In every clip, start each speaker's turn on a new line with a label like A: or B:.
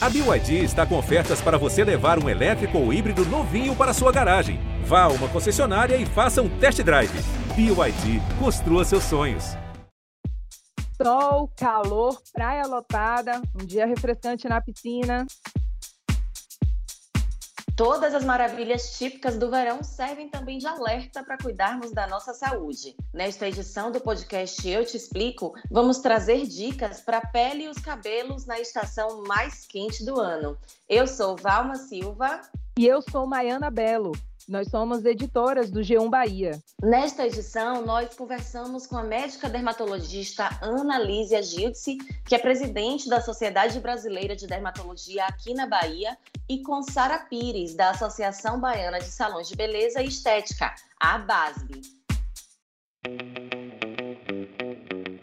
A: A BYD está com ofertas para você levar um elétrico ou híbrido novinho para sua garagem. Vá a uma concessionária e faça um test drive. BYD, construa seus sonhos.
B: Sol, calor, praia lotada, um dia refrescante na piscina.
C: Todas as maravilhas típicas do verão servem também de alerta para cuidarmos da nossa saúde. Nesta edição do podcast Eu Te Explico, vamos trazer dicas para a pele e os cabelos na estação mais quente do ano. Eu sou Valma Silva.
B: E eu sou Maiana Belo. Nós somos editoras do G1 Bahia.
C: Nesta edição, nós conversamos com a médica dermatologista Ana Lísia Giltzi, que é presidente da Sociedade Brasileira de Dermatologia aqui na Bahia, e com Sara Pires, da Associação Baiana de Salões de Beleza e Estética, a BASB.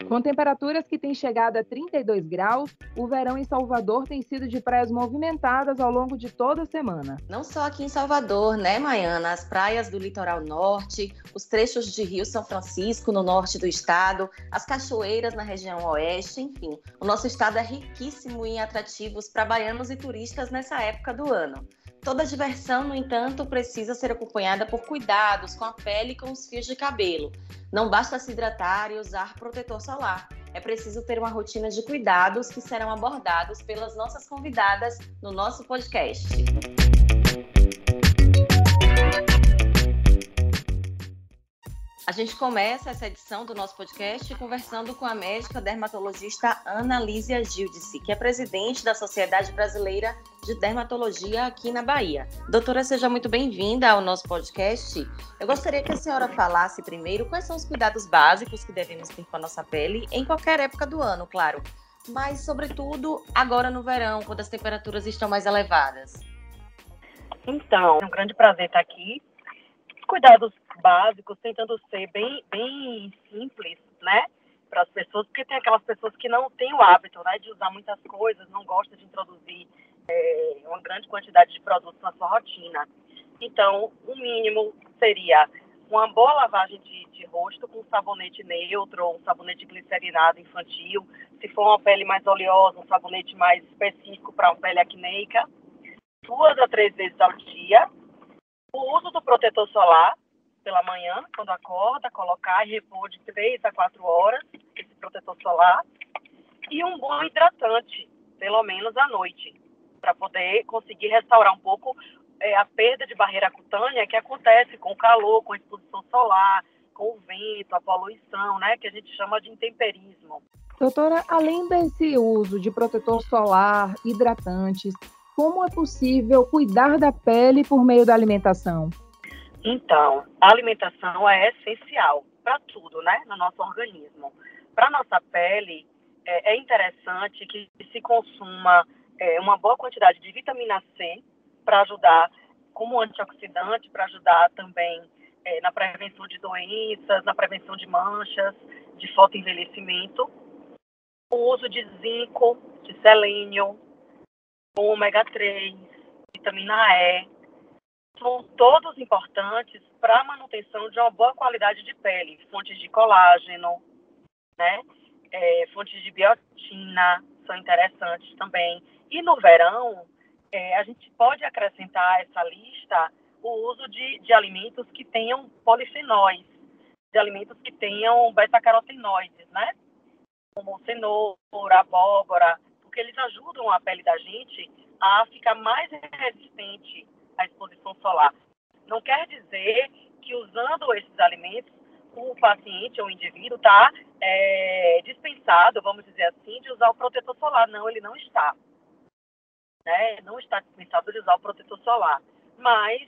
B: Com temperaturas que têm chegado a 32 graus, o verão em Salvador tem sido de praias movimentadas ao longo de toda a semana.
C: Não só aqui em Salvador, né, Maiana? As praias do litoral norte, os trechos de Rio São Francisco, no norte do estado, as cachoeiras na região oeste, enfim. O nosso estado é riquíssimo em atrativos para baianos e turistas nessa época do ano. Toda diversão, no entanto, precisa ser acompanhada por cuidados com a pele e com os fios de cabelo. Não basta se hidratar e usar protetor solar. É preciso ter uma rotina de cuidados que serão abordados pelas nossas convidadas no nosso podcast. A gente começa essa edição do nosso podcast conversando com a médica dermatologista Ana Lísia Gildice, que é presidente da Sociedade Brasileira de Dermatologia aqui na Bahia. Doutora, seja muito bem-vinda ao nosso podcast. Eu gostaria que a senhora falasse primeiro quais são os cuidados básicos que devemos ter com a nossa pele em qualquer época do ano, claro, mas sobretudo agora no verão, quando as temperaturas estão mais elevadas.
D: Então, é um grande prazer estar aqui. Cuidados básicos, tentando ser bem, bem simples, né? Para as pessoas, porque tem aquelas pessoas que não têm o hábito, né, de usar muitas coisas, não gostam de introduzir é, uma grande quantidade de produtos na sua rotina. Então, o mínimo seria uma boa lavagem de, de rosto com sabonete neutro ou um sabonete glicerinado infantil. Se for uma pele mais oleosa, um sabonete mais específico para uma pele acneica. Duas a três vezes ao dia. O uso do protetor solar, pela manhã, quando acorda, colocar e repor de 3 a 4 horas esse protetor solar. E um bom hidratante, pelo menos à noite, para poder conseguir restaurar um pouco é, a perda de barreira cutânea que acontece com o calor, com a exposição solar, com o vento, a poluição, né, que a gente chama de intemperismo.
B: Doutora, além desse uso de protetor solar, hidratantes, como é possível cuidar da pele por meio da alimentação?
D: Então, a alimentação é essencial para tudo, né, no nosso organismo. Para nossa pele, é, é, interessante que se consuma é, uma boa quantidade de vitamina C para ajudar como antioxidante, para ajudar também é, na prevenção de doenças, na prevenção de manchas, de fotoenvelhecimento. O uso de zinco, de selênio, ômega 3, vitamina E, são todos importantes para a manutenção de uma boa qualidade de pele, fontes de colágeno, né? É, fontes de biotina são interessantes também. E no verão, é, a gente pode acrescentar essa lista o uso de, de alimentos que tenham polifenóis, de alimentos que tenham beta-carotenoides, né? Como cenoura, abóbora, porque eles ajudam a pele da gente a ficar mais resistente a exposição solar. Não quer dizer que usando esses alimentos, o paciente ou o indivíduo está é, dispensado, vamos dizer assim, de usar o protetor solar. Não, ele não está. Né? Não está dispensado de usar o protetor solar. Mas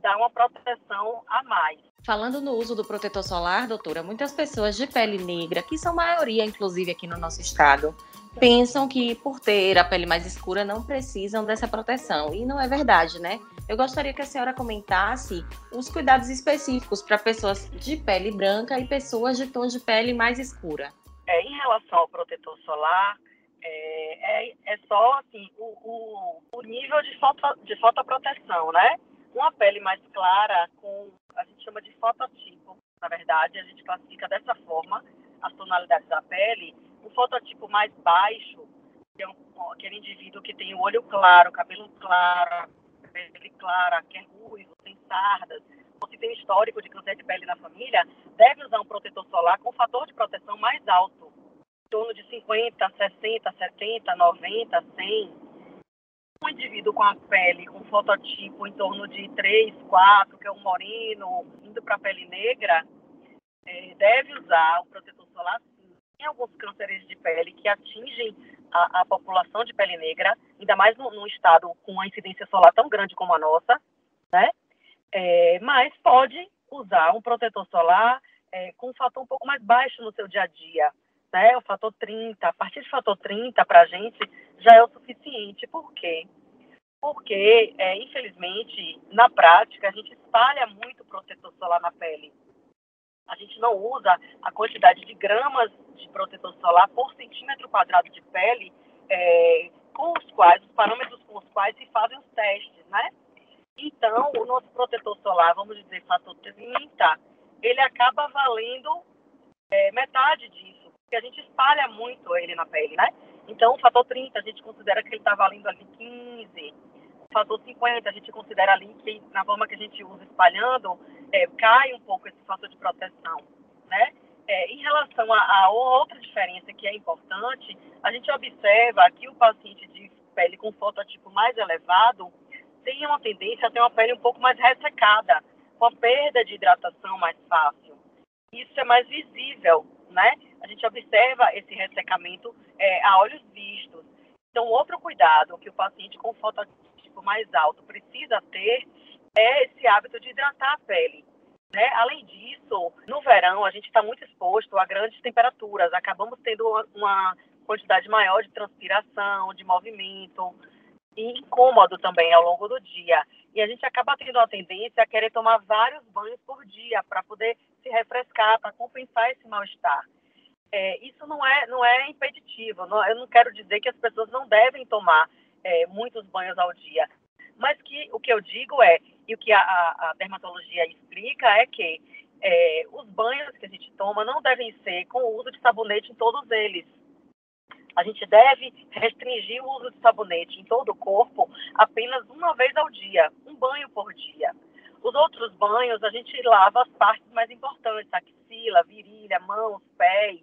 D: dá uma proteção a mais.
C: Falando no uso do protetor solar, doutora, muitas pessoas de pele negra, que são maioria, inclusive, aqui no nosso estado, pensam que por ter a pele mais escura não precisam dessa proteção. E não é verdade, né? Eu gostaria que a senhora comentasse os cuidados específicos para pessoas de pele branca e pessoas de tom de pele mais escura.
D: É, em relação ao protetor solar, é, é, é só assim, o, o, o, nível de, foto, de fotoproteção, né? Uma pele mais clara, com a gente chama de fototipo, na verdade, a gente classifica dessa forma as tonalidades da pele, o fototipo mais baixo, que é um aquele indivíduo que tem o olho claro, cabelo claro, pele clara, que é ruivo, tem sardas, ou se tem histórico de câncer de pele na família, deve usar um protetor solar com fator de proteção mais alto, em torno de 50, 60, 70, 90, 100. Um indivíduo com a pele com fototipo em torno de 3, 4, que é um moreno, indo para a pele negra, é, deve usar o protetor solar. Tem alguns cânceres de pele que atingem a, a população de pele negra, ainda mais num, num, estado com uma incidência solar tão grande como a nossa, né? É, mas pode usar um protetor solar é, com um fator um pouco mais baixo no seu dia a dia, né? O fator 30. A partir de fator 30, para a gente, já é o suficiente. Por quê? Porque, é, infelizmente, na prática, a gente espalha muito protetor solar na pele. A gente não usa a quantidade de gramas de protetor solar por centímetro quadrado de pele é, com os quais, os parâmetros com os quais se fazem os testes, né? Então, o nosso protetor solar, vamos dizer, fator 30, ele acaba valendo é, metade disso, porque a gente espalha muito ele na pele, né? Então, o fator 30, a gente considera que ele está valendo ali 15. Fator 50, a gente considera ali que, na forma que a gente usa espalhando, é, cai um pouco esse fator de proteção, né? É, em relação a, a, outra diferença que é importante, a gente observa que o paciente de pele com fototipo mais elevado tem uma tendência a ter uma pele um pouco mais ressecada, com a perda de hidratação mais fácil. Isso é mais visível, né? A gente observa esse ressecamento é, a olhos vistos. Então, outro cuidado que o paciente com fototipo mais alto precisa ter é esse hábito de hidratar a pele. Né? Além disso, no verão a gente está muito exposto a grandes temperaturas, acabamos tendo uma quantidade maior de transpiração, de movimento e incômodo também ao longo do dia. E a gente acaba tendo a tendência a querer tomar vários banhos por dia para poder se refrescar, para compensar esse mal-estar. É, isso não é, não é impeditivo. Não, eu não quero dizer que as pessoas não devem tomar é, muitos banhos ao dia. Mas que o que eu digo é, e o que a, a dermatologia explica é que é, os banhos que a gente toma não devem ser com o uso de sabonete em todos eles. A gente deve restringir o uso de sabonete em todo o corpo apenas uma vez ao dia, um banho por dia. Os outros banhos a gente lava as partes mais importantes, axila, virilha, mãos, pés,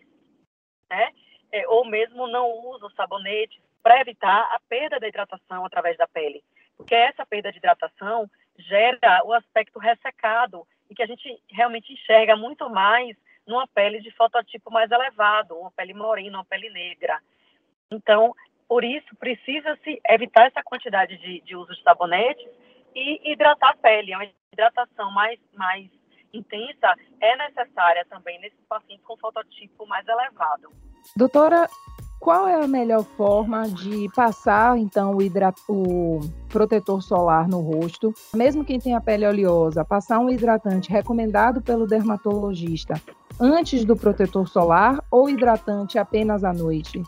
D: né? É, ou mesmo não usa o sabonete para evitar a perda da hidratação através da pele. Porque essa perda de hidratação gera o aspecto ressecado e que a gente realmente enxerga muito mais numa pele de fototipo mais elevado, uma pele morena, uma pele negra. Então, por isso, precisa-se evitar essa quantidade de, de uso de sabonetes e hidratar a pele. Uma hidratação mais, mais intensa é necessária também nesses pacientes com fototipo mais elevado.
B: Doutora, qual é a melhor forma de passar, então, o, hidrat... o protetor solar no rosto? Mesmo quem tem a pele oleosa, passar um hidratante recomendado pelo dermatologista antes do protetor solar ou hidratante apenas à noite?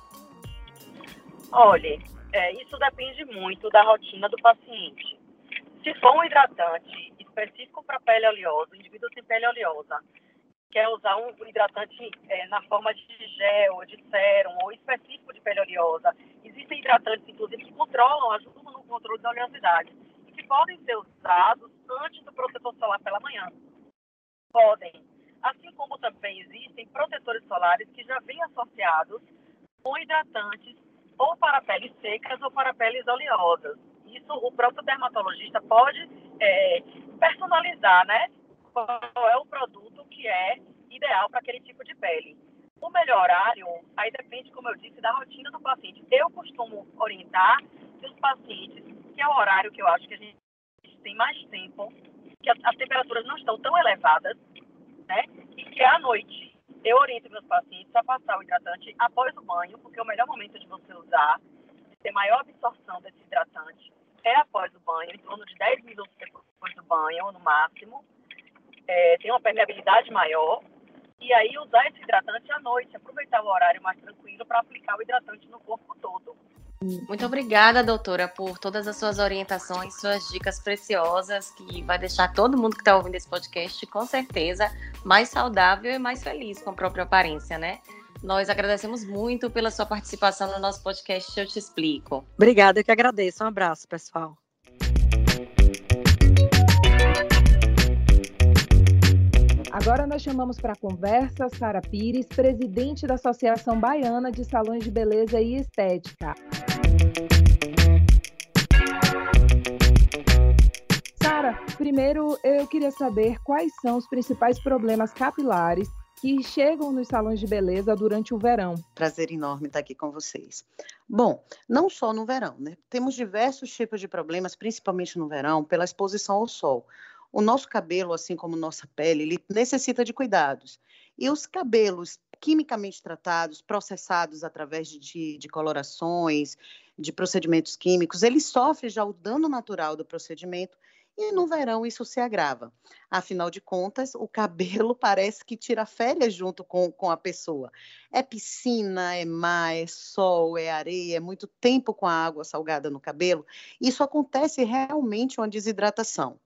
D: Olha, é, isso depende muito da rotina do paciente. Se for um hidratante específico para pele oleosa, indivíduo tem pele oleosa, quer usar um hidratante é, na forma de gel, de sérum ou específico de pele oleosa, existem hidratantes, inclusive, que controlam, ajudam no controle da oleosidade e que podem ser usados antes do protetor solar pela manhã. Podem. Assim como também existem protetores solares que já vêm associados com hidratantes ou para peles secas ou para peles oleosas. Isso o próprio dermatologista pode é, personalizar, né? Qual é o produto que é ideal para aquele tipo de pele. O melhor horário, aí depende, como eu disse, da rotina do paciente. Eu costumo orientar que os pacientes, que é o horário que eu acho que a gente tem mais tempo, que as temperaturas não estão tão elevadas, né? E que é à noite eu oriento meus pacientes a passar o hidratante após o banho, porque é o melhor momento de você usar, de ter maior absorção desse hidratante, é após o banho, em torno de 10 minutos depois do banho, no máximo. É, tem uma permeabilidade maior. E aí usar esse hidratante à noite, aproveitar o horário mais tranquilo para aplicar o hidratante no corpo todo.
C: Muito obrigada, doutora, por todas as suas orientações, suas dicas preciosas, que vai deixar todo mundo que está ouvindo esse podcast, com certeza, mais saudável e mais feliz com a própria aparência, né? Nós agradecemos muito pela sua participação no nosso podcast Eu Te Explico.
D: Obrigada, eu que agradeço. Um abraço, pessoal.
B: Agora nós chamamos para conversa Sara Pires, presidente da Associação Baiana de Salões de Beleza e Estética. Sara, primeiro eu queria saber quais são os principais problemas capilares que chegam nos salões de beleza durante o verão.
E: Prazer enorme estar aqui com vocês. Bom, não só no verão, né? Temos diversos tipos de problemas, principalmente no verão, pela exposição ao sol. O nosso cabelo, assim como nossa pele, ele necessita de cuidados. E os cabelos quimicamente tratados, processados através de, de colorações, de procedimentos químicos, ele sofre já o dano natural do procedimento e no verão isso se agrava. Afinal de contas, o cabelo parece que tira férias junto com, com a pessoa. É piscina, é mar, é sol, é areia, é muito tempo com a água salgada no cabelo. Isso acontece realmente uma desidratação.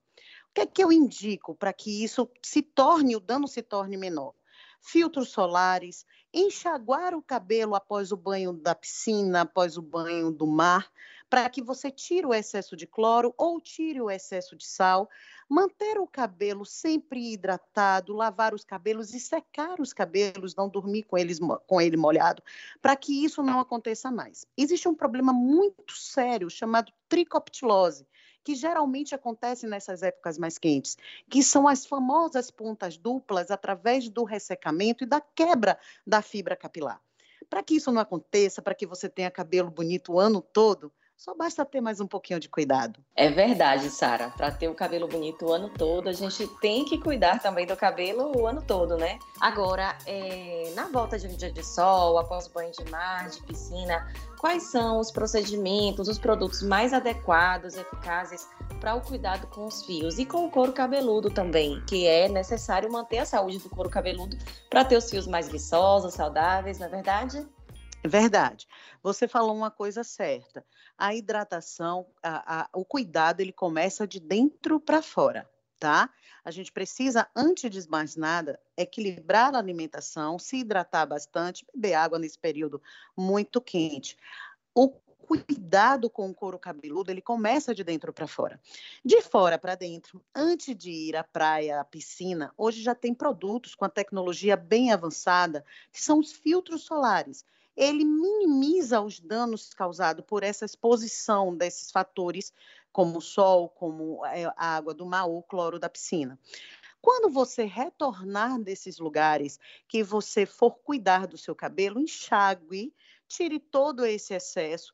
E: Que é que eu indico para que isso se torne, o dano se torne menor? filtros solares, enxaguar o cabelo após o banho da piscina, após o banho do mar, para que você tire o excesso de cloro ou tire o excesso de sal, manter o cabelo sempre hidratado, lavar os cabelos e secar os cabelos, não dormir com, eles, com ele molhado, para que isso não aconteça mais. Existe um problema muito sério chamado tricoptilose, que geralmente acontece nessas épocas mais quentes, que são as famosas pontas duplas através do ressecamento e da quebra da fibra capilar. Para que isso não aconteça, para que você tenha cabelo bonito o ano todo, só basta ter mais um pouquinho de cuidado.
C: É verdade, Sara. Para ter o cabelo bonito o ano todo, a gente tem que cuidar também do cabelo o ano todo, né? Agora, é, na volta de um dia de sol, após banho de mar, de piscina, quais são os procedimentos, os produtos mais adequados, eficazes para o cuidado com os fios e com o couro cabeludo também, que é necessário manter a saúde do couro cabeludo para ter os fios mais viçosos, saudáveis, não é verdade?
E: Verdade. Você falou uma coisa certa. A hidratação, a, a, o cuidado, ele começa de dentro para fora, tá? A gente precisa, antes de mais nada, equilibrar a alimentação, se hidratar bastante, beber água nesse período muito quente. O cuidado com o couro cabeludo, ele começa de dentro para fora. De fora para dentro, antes de ir à praia, à piscina, hoje já tem produtos com a tecnologia bem avançada, que são os filtros solares ele minimiza os danos causados por essa exposição desses fatores, como o sol, como é, a água do mar ou o cloro da piscina. Quando você retornar desses lugares, que você for cuidar do seu cabelo, enxague, tire todo esse excesso,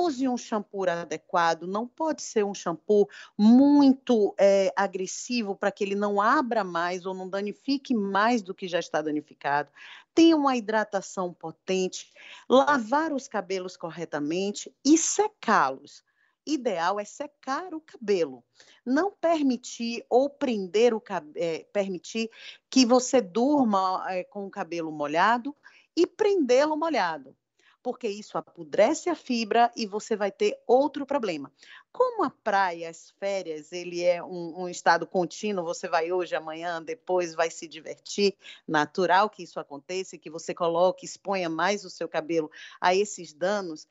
E: use um shampoo adequado, não pode ser um shampoo muito é, agressivo para que ele não abra mais ou não danifique mais do que já está danificado. Tenha uma hidratação potente, lavar os cabelos corretamente e secá-los. Ideal é secar o cabelo, não permitir ou prender o é, permitir que você durma é, com o cabelo molhado e prendê-lo molhado porque isso apodrece a fibra e você vai ter outro problema. Como a praia, as férias, ele é um, um, estado contínuo, você vai hoje, amanhã, depois vai se divertir, natural que isso aconteça, que você coloque, exponha mais o seu cabelo a esses danos,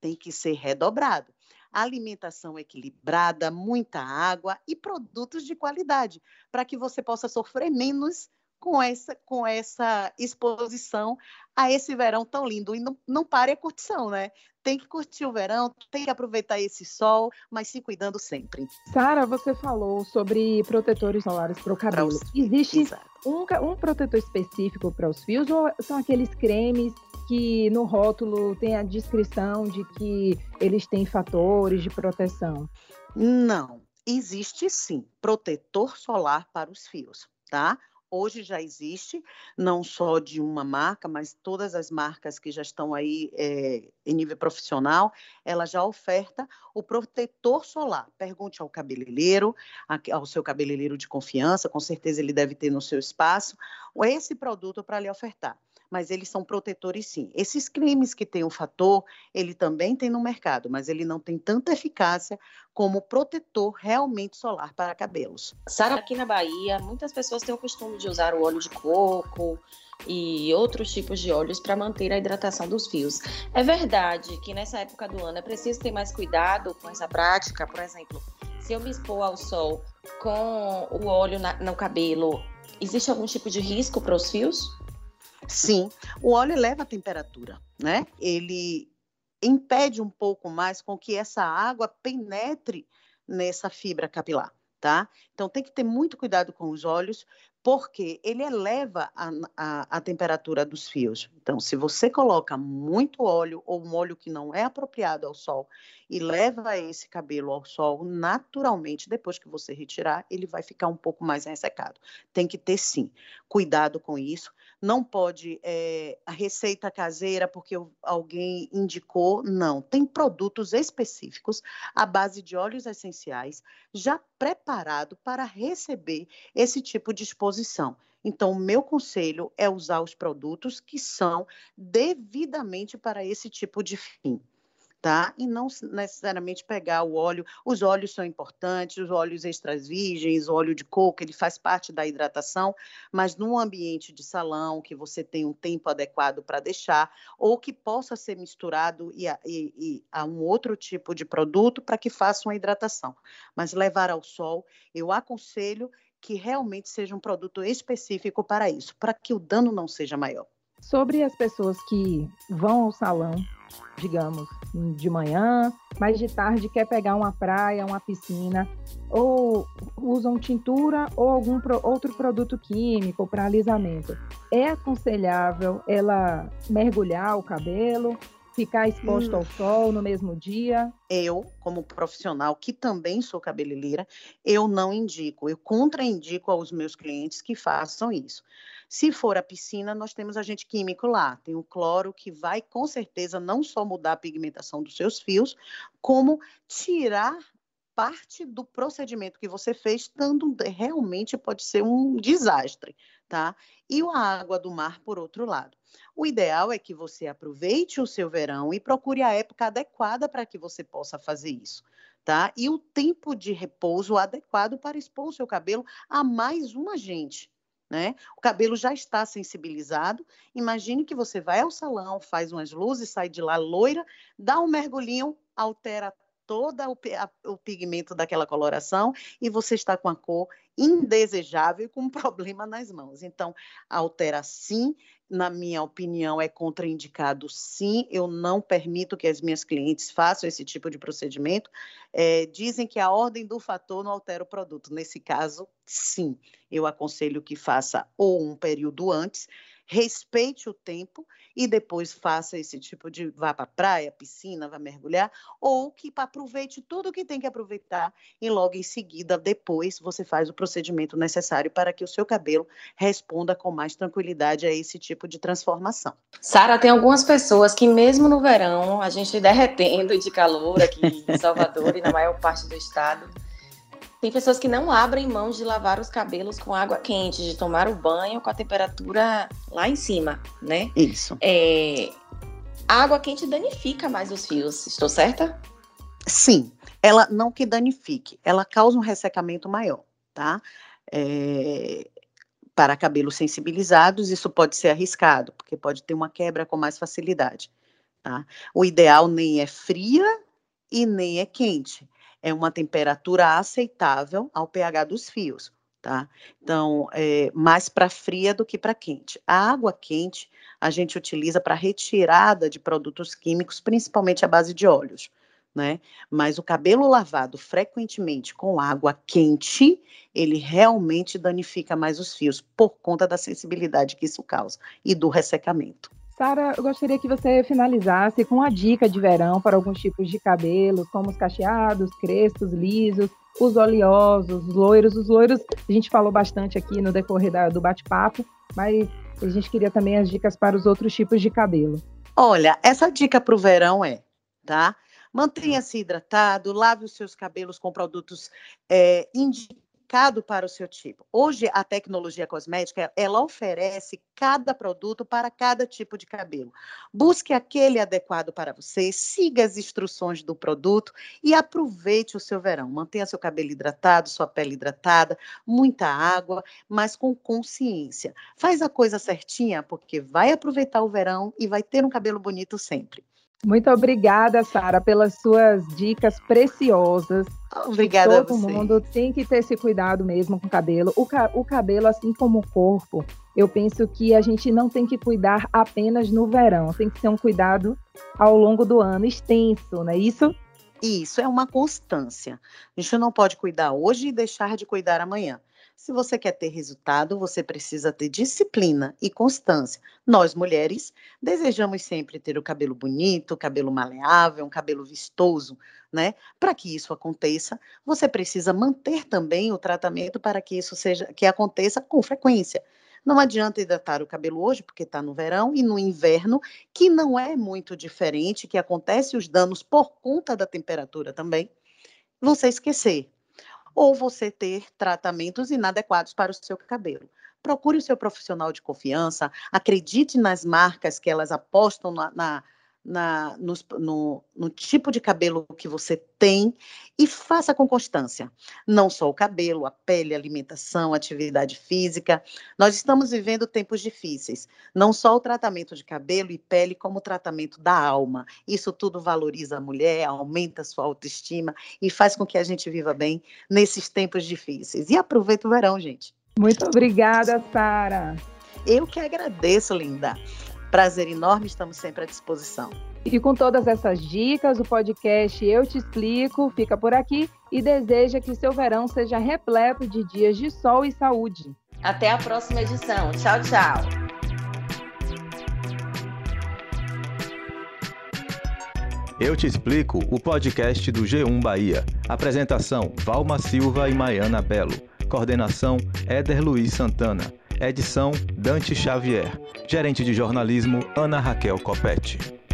E: tem que ser redobrado. Alimentação equilibrada, muita água e produtos de qualidade, para que você possa sofrer menos com essa, com essa exposição a esse verão tão lindo. E não, não pare a curtição, né? Tem que curtir o verão, tem que aproveitar esse sol, mas se cuidando sempre.
B: Sara, você falou sobre protetores solares para o cabelo. Os... Existe um, um protetor específico para os fios ou são aqueles cremes que no rótulo tem a descrição de que eles têm fatores de proteção?
E: Não, existe sim protetor solar para os fios, tá? Hoje já existe, não só de uma marca, mas todas as marcas que já estão aí é, em nível profissional, ela já oferta o protetor solar. Pergunte ao cabeleireiro, ao seu cabeleireiro de confiança, com certeza ele deve ter no seu espaço, esse produto para lhe ofertar mas eles são protetores sim. Esses cremes que têm o fator, ele também tem no mercado, mas ele não tem tanta eficácia como protetor realmente solar para cabelos.
C: Sara, aqui na Bahia, muitas pessoas têm o costume de usar o óleo de coco, e outros tipos de óleos para manter a hidratação dos fios. É verdade que nessa época do ano é preciso ter mais cuidado com essa prática, por exemplo, se eu me expor ao sol com o óleo na, no cabelo, existe algum tipo de risco para os fios?
E: Sim, o óleo eleva a temperatura, né? Ele impede um pouco mais com que essa água penetre nessa fibra capilar, tá? Então tem que ter muito cuidado com os óleos, porque ele eleva a, a, a, temperatura dos fios. Então, se você coloca muito óleo ou um óleo que não é apropriado ao sol e leva esse cabelo ao sol, naturalmente, depois que você retirar, ele vai ficar um pouco mais ressecado. Tem que ter, sim, cuidado com isso não pode é, a receita caseira porque alguém indicou, não. Tem produtos específicos à base de óleos essenciais já preparado para receber esse tipo de exposição. Então, o meu conselho é usar os produtos que são devidamente para esse tipo de fim tá? E não necessariamente pegar o óleo. Os óleos são importantes, os óleos extras virgens, o óleo de coco, ele faz parte da hidratação, mas num ambiente de salão que você tem um tempo adequado para deixar, ou que possa ser misturado e a, e, e a um outro tipo de produto para que faça uma hidratação. Mas levar ao sol, eu aconselho que realmente seja um produto específico para isso, para que o dano não seja maior.
B: Sobre as pessoas que vão ao salão digamos, de manhã, mas de tarde quer pegar uma praia, uma piscina, ou usam tintura ou algum pro, outro produto químico para alisamento. É aconselhável ela mergulhar o cabelo, ficar exposto hum. ao sol no mesmo dia?
E: Eu, como profissional, que também sou cabeleireira, eu não indico, eu contraindico aos meus clientes que façam isso. Se for a piscina, nós temos agente químico lá. Tem o cloro que vai, com certeza, não só mudar a pigmentação dos seus fios, como tirar parte do procedimento que você fez, dando realmente pode ser um desastre, tá? E a água do mar, por outro lado. O ideal é que você aproveite o seu verão e procure a época adequada para que você possa fazer isso. Tá? E o tempo de repouso adequado para expor o seu cabelo a mais um agente. Né? O cabelo já está sensibilizado. Imagine que você vai ao salão, faz umas luzes, sai de lá loira, dá um mergulhinho, altera todo o, pigmento daquela coloração e você está com a cor indesejável e com um problema nas mãos. Então, altera sim, na minha opinião, é contraindicado sim. Eu não permito que as minhas clientes façam esse tipo de procedimento. É, dizem que a ordem do fator não altera o produto. Nesse caso, sim, eu aconselho que faça ou um período antes respeite o tempo e depois faça esse tipo de vá para praia, piscina, vá mergulhar, ou que aproveite tudo que tem que aproveitar e logo em seguida, depois, você faz o procedimento necessário para que o seu cabelo responda com mais tranquilidade a esse tipo de transformação.
C: Sara, tem algumas pessoas que mesmo no verão, a gente derretendo de calor aqui em Salvador e na maior parte do estado, tem pessoas que não abrem mão de lavar os cabelos com água quente, de tomar o banho com a temperatura lá em cima, né?
E: Isso.
C: É... A água quente danifica mais os fios, estou certa?
E: Sim, ela não que danifique, ela causa um ressecamento maior, tá? É... Para cabelos sensibilizados, isso pode ser arriscado, porque pode ter uma quebra com mais facilidade. Tá? O ideal nem é fria e nem é quente é uma temperatura aceitável ao pH dos fios, tá? Então, é mais para fria do que para quente. A água quente a gente utiliza para retirada de produtos químicos, principalmente à base de óleos. Né? Mas o cabelo lavado frequentemente com água quente, ele realmente danifica mais os fios por conta da sensibilidade que isso causa e do ressecamento.
B: Sara, eu gostaria que você finalizasse com uma dica de verão para alguns tipos de cabelos, como os cacheados, crespos, lisos, os oleosos, os loiros. Os loiros a gente falou bastante aqui no decorrer da, do bate-papo, mas a gente queria também as dicas para os outros tipos de cabelo.
E: Olha, essa dica para o verão é, tá? Mantenha-se hidratado, lave os seus cabelos com produtos é, indicados indicado para o seu tipo. Hoje, a tecnologia cosmética, ela oferece cada produto para cada tipo de cabelo. Busque aquele adequado para você, siga as instruções do produto e aproveite o seu verão. Mantenha seu cabelo hidratado, sua pele hidratada, muita água, mas com consciência. Faz a coisa certinha, porque vai aproveitar o verão e vai ter um cabelo bonito sempre.
B: Muito obrigada, Sara, pelas suas dicas preciosas.
E: Obrigada
B: Todo mundo tem que ter esse cuidado mesmo com o cabelo. O, ca o cabelo, assim como o corpo, eu penso que a gente não tem que cuidar apenas no verão. Tem que ser um cuidado ao longo do ano, extenso, não é isso?
E: Isso é uma constância. A gente não pode cuidar hoje e deixar de cuidar amanhã. Se você quer ter resultado, você precisa ter disciplina e constância. Nós, mulheres, desejamos sempre ter o cabelo bonito, cabelo maleável, um cabelo vistoso, né? Para que isso aconteça, você precisa manter também o tratamento para que isso seja que aconteça com frequência. Não adianta hidratar o cabelo hoje, porque está no verão, e no inverno, que não é muito diferente, que acontece os danos por conta da temperatura também, você esquecer ou você ter tratamentos inadequados para o seu cabelo. Procure o seu profissional de confiança, acredite nas marcas que elas apostam na, na na, no, no, no, tipo de cabelo que você tem e faça com constância. Não só o cabelo, a pele, a alimentação, a atividade física. Nós estamos vivendo tempos difíceis. Não só o tratamento de cabelo e pele, como o tratamento da alma. Isso tudo valoriza a mulher, aumenta a sua autoestima e faz com que a gente viva bem nesses tempos difíceis. E aproveita o verão, gente.
B: Muito obrigada, Sara.
E: Eu que agradeço, linda. Prazer enorme, estamos sempre à disposição.
B: E com todas essas dicas, o podcast Eu Te Explico fica por aqui e deseja que seu verão seja repleto de dias de sol e saúde.
C: Até a próxima edição. Tchau, tchau.
A: Eu Te Explico, o podcast do G1 Bahia. Apresentação: Valma Silva e Maiana Belo. Coordenação: Éder Luiz Santana. Edição Dante Xavier. Gerente de jornalismo Ana Raquel Copete.